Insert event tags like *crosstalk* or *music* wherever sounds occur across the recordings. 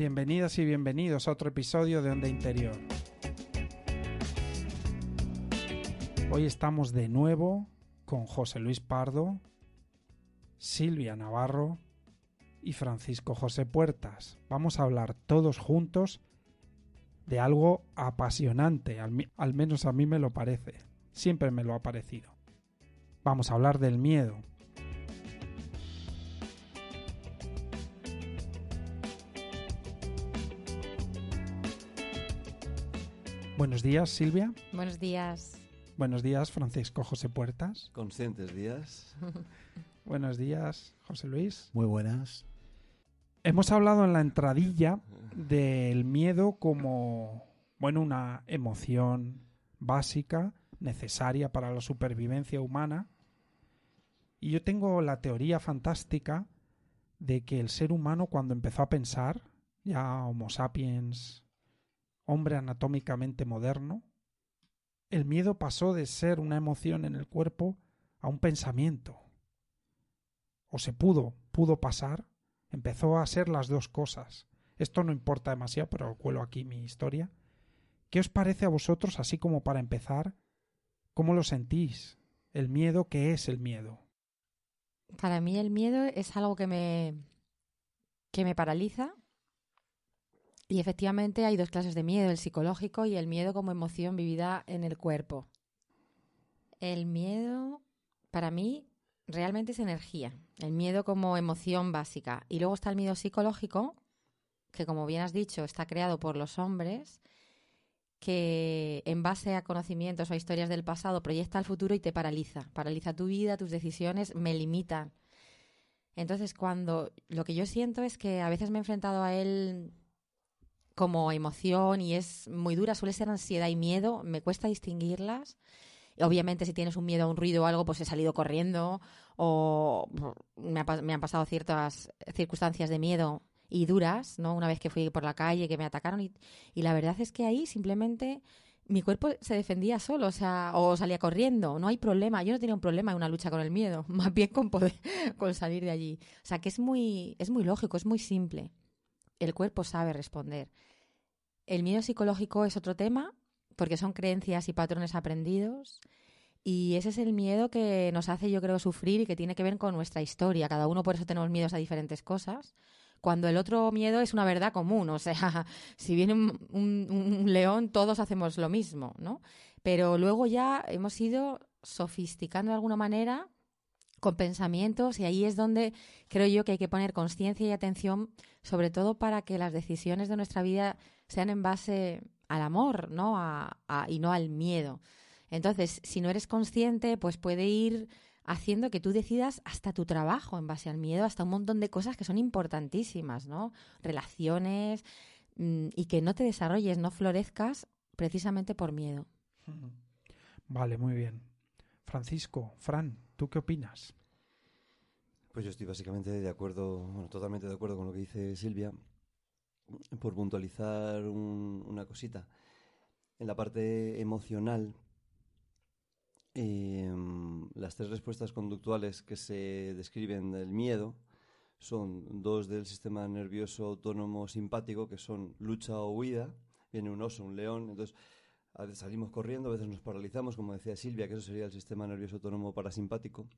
Bienvenidas y bienvenidos a otro episodio de Onda Interior. Hoy estamos de nuevo con José Luis Pardo, Silvia Navarro y Francisco José Puertas. Vamos a hablar todos juntos de algo apasionante, al, al, menos a mí me lo parece. Siempre me lo ha parecido. Vamos a hablar del miedo. Buenos días, Silvia. Buenos días. Buenos días, Francisco José Puertas. Conscientes días. *laughs* Buenos días, José Luis. Muy buenas. Hemos hablado en la entradilla del miedo como, bueno, una emoción básica, necesaria para la supervivencia humana. Y yo tengo la teoría fantástica de que el ser humano cuando empezó a pensar, ya Homo sapiens hombre anatómicamente moderno, el miedo pasó de ser una emoción en el cuerpo a un pensamiento. O se pudo, pudo pasar, empezó a ser las dos cosas. Esto no importa demasiado, pero cuelo aquí mi historia. ¿Qué os parece a vosotros, así como para empezar? ¿Cómo lo sentís? ¿El miedo qué es el miedo? Para mí el miedo es algo que me que me paraliza y efectivamente hay dos clases de miedo, el psicológico y el miedo como emoción vivida en el cuerpo. El miedo, para mí, realmente es energía. El miedo como emoción básica. Y luego está el miedo psicológico, que como bien has dicho, está creado por los hombres, que en base a conocimientos o a historias del pasado proyecta al futuro y te paraliza. Paraliza tu vida, tus decisiones, me limitan. Entonces, cuando lo que yo siento es que a veces me he enfrentado a él como emoción y es muy dura, suele ser ansiedad y miedo, me cuesta distinguirlas. Obviamente si tienes un miedo a un ruido o algo, pues he salido corriendo o me, han pasado ciertas circunstancias de miedo y duras, ¿no? Una vez que fui por la calle, que me atacaron y, y la verdad es que ahí simplemente mi cuerpo se defendía solo, o sea, o salía corriendo, no hay problema, yo no tenía un problema en una lucha con el miedo, *laughs* más bien con poder con salir de allí. O sea, que es muy es muy lógico, es muy simple. El cuerpo sabe responder. El miedo psicológico es otro tema, porque son creencias y patrones aprendidos. Y ese es el miedo que nos hace, yo creo, sufrir y que tiene que ver con nuestra historia. Cada uno por eso tenemos miedos a diferentes cosas. Cuando el otro miedo es una verdad común, o sea, *laughs* si viene un, un león, todos hacemos lo mismo, ¿no? Pero luego ya hemos ido sofisticando de alguna manera con pensamientos y ahí es donde creo yo que hay que poner conciencia y atención, sobre todo para que las decisiones de nuestra vida sean en base al amor, ¿no? A, y no al miedo. Entonces, si no eres consciente, pues puede ir haciendo que tú decidas hasta tu trabajo en base al miedo, hasta un montón de cosas que son importantísimas, ¿no? Relaciones mm, y que no te desarrolles, no florezcas precisamente por miedo. Vale, muy bien. Francisco, Fran, ¿tú qué opinas? Pues yo estoy básicamente de acuerdo, bueno, totalmente de acuerdo con lo que dice Silvia por puntualizar una cosita. En la parte emocional, em, las tres respuestas conductuales que se describen del miedo son dos del sistema nervioso autónomo simpático, que son lucha o huida, viene un oso, un león, entonces a veces salimos corriendo, a veces nos paralizamos, como decía Silvia, que eso sería el sistema nervioso autónomo parasimpático.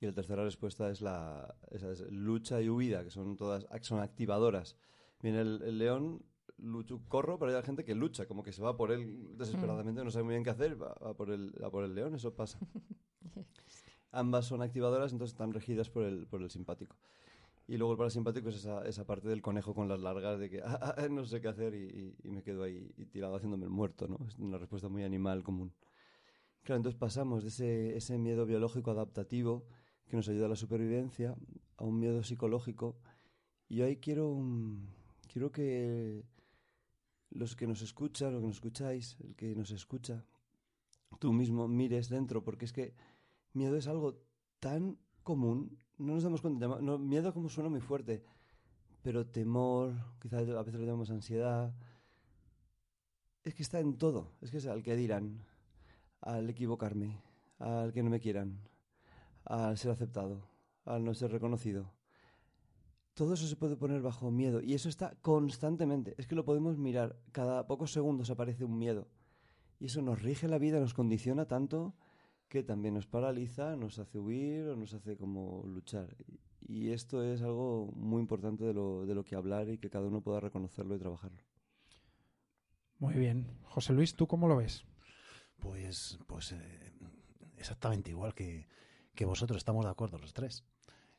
Y la tercera respuesta es la esa es lucha y huida, que son todas son activadoras. Viene el, el león, lucho, corro, pero hay gente que lucha, como que se va por él desesperadamente, no sabe muy bien qué hacer, va, va por el, va por el león, eso pasa. *laughs* Ambas son activadoras, entonces están regidas por el, por el simpático. Y luego el parasimpático es esa, esa parte del conejo con las largas de que ah, ah, no sé qué hacer y, y- y me quedo ahí y tirado haciéndome el muerto, ¿no? Es una respuesta muy animal común. Claro, entonces pasamos de ese, ese miedo biológico adaptativo que nos ayuda a la supervivencia a un miedo psicológico. Y yo ahí quiero, mm, quiero que los que nos escuchan, los que nos escucháis, el que nos escucha, tú mismo mires dentro, porque es que miedo es algo tan común, no nos damos cuenta, no, miedo como suena muy fuerte, pero temor, quizás a veces lo llamamos ansiedad, es que está en todo, es que es al que dirán, al equivocarme, al que no me quieran, al ser aceptado, al no ser reconocido. Todo eso se puede poner bajo miedo y eso está constantemente. Es que lo podemos mirar. Cada pocos segundos aparece un miedo. Y eso nos rige la vida, nos condiciona tanto que también nos paraliza, nos hace huir o nos hace como luchar. Y esto es algo muy importante de lo, de lo que hablar y que cada uno pueda reconocerlo y trabajarlo. Muy bien. José Luis, ¿tú cómo lo ves? Pues, pues eh, exactamente igual que, que vosotros, estamos de acuerdo los tres.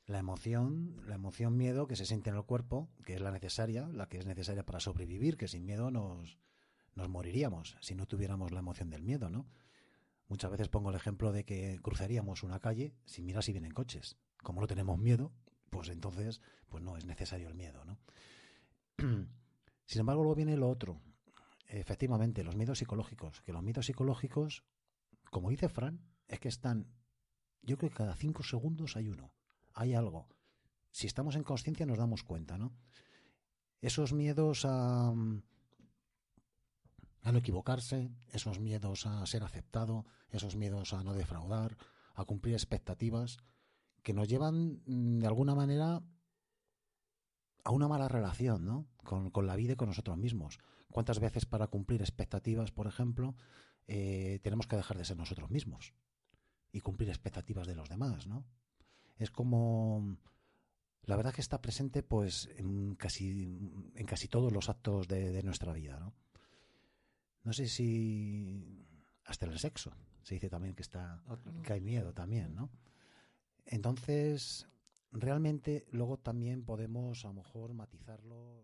La emoción, la emoción miedo que se siente en el cuerpo, que es la necesaria, la que es necesaria para sobrevivir, que sin miedo nos, nos moriríamos si no tuviéramos la emoción del miedo, ¿no? Muchas veces pongo el ejemplo de que cruzaríamos una calle sin mirar si vienen coches. Como no tenemos miedo, pues entonces pues no es necesario el miedo, ¿no? *clears throat* Sin embargo, luego viene lo otro. Efectivamente, los miedos psicológicos. Que los miedos psicológicos, como dice Fran, es que están. Yo creo que cada cinco segundos hay uno. Hay algo. Si estamos en conciencia nos damos cuenta, ¿no? Esos miedos a, a no equivocarse, esos miedos a ser aceptado, esos miedos a no defraudar, a cumplir expectativas, que nos llevan mm, de alguna manera a una mala relación, ¿no? Con, la vida y con nosotros mismos. ¿Cuántas veces para cumplir expectativas, por ejemplo, eh, tenemos que dejar de ser nosotros mismos y cumplir expectativas de los demás, ¿no? Es como la verdad que está presente, pues, en casi en casi todos los actos de, de nuestra vida, ¿no? No sé si hasta en el sexo se dice también que está que hay miedo también, ¿no? Entonces, realmente luego también podemos a lo mejor matizarlo.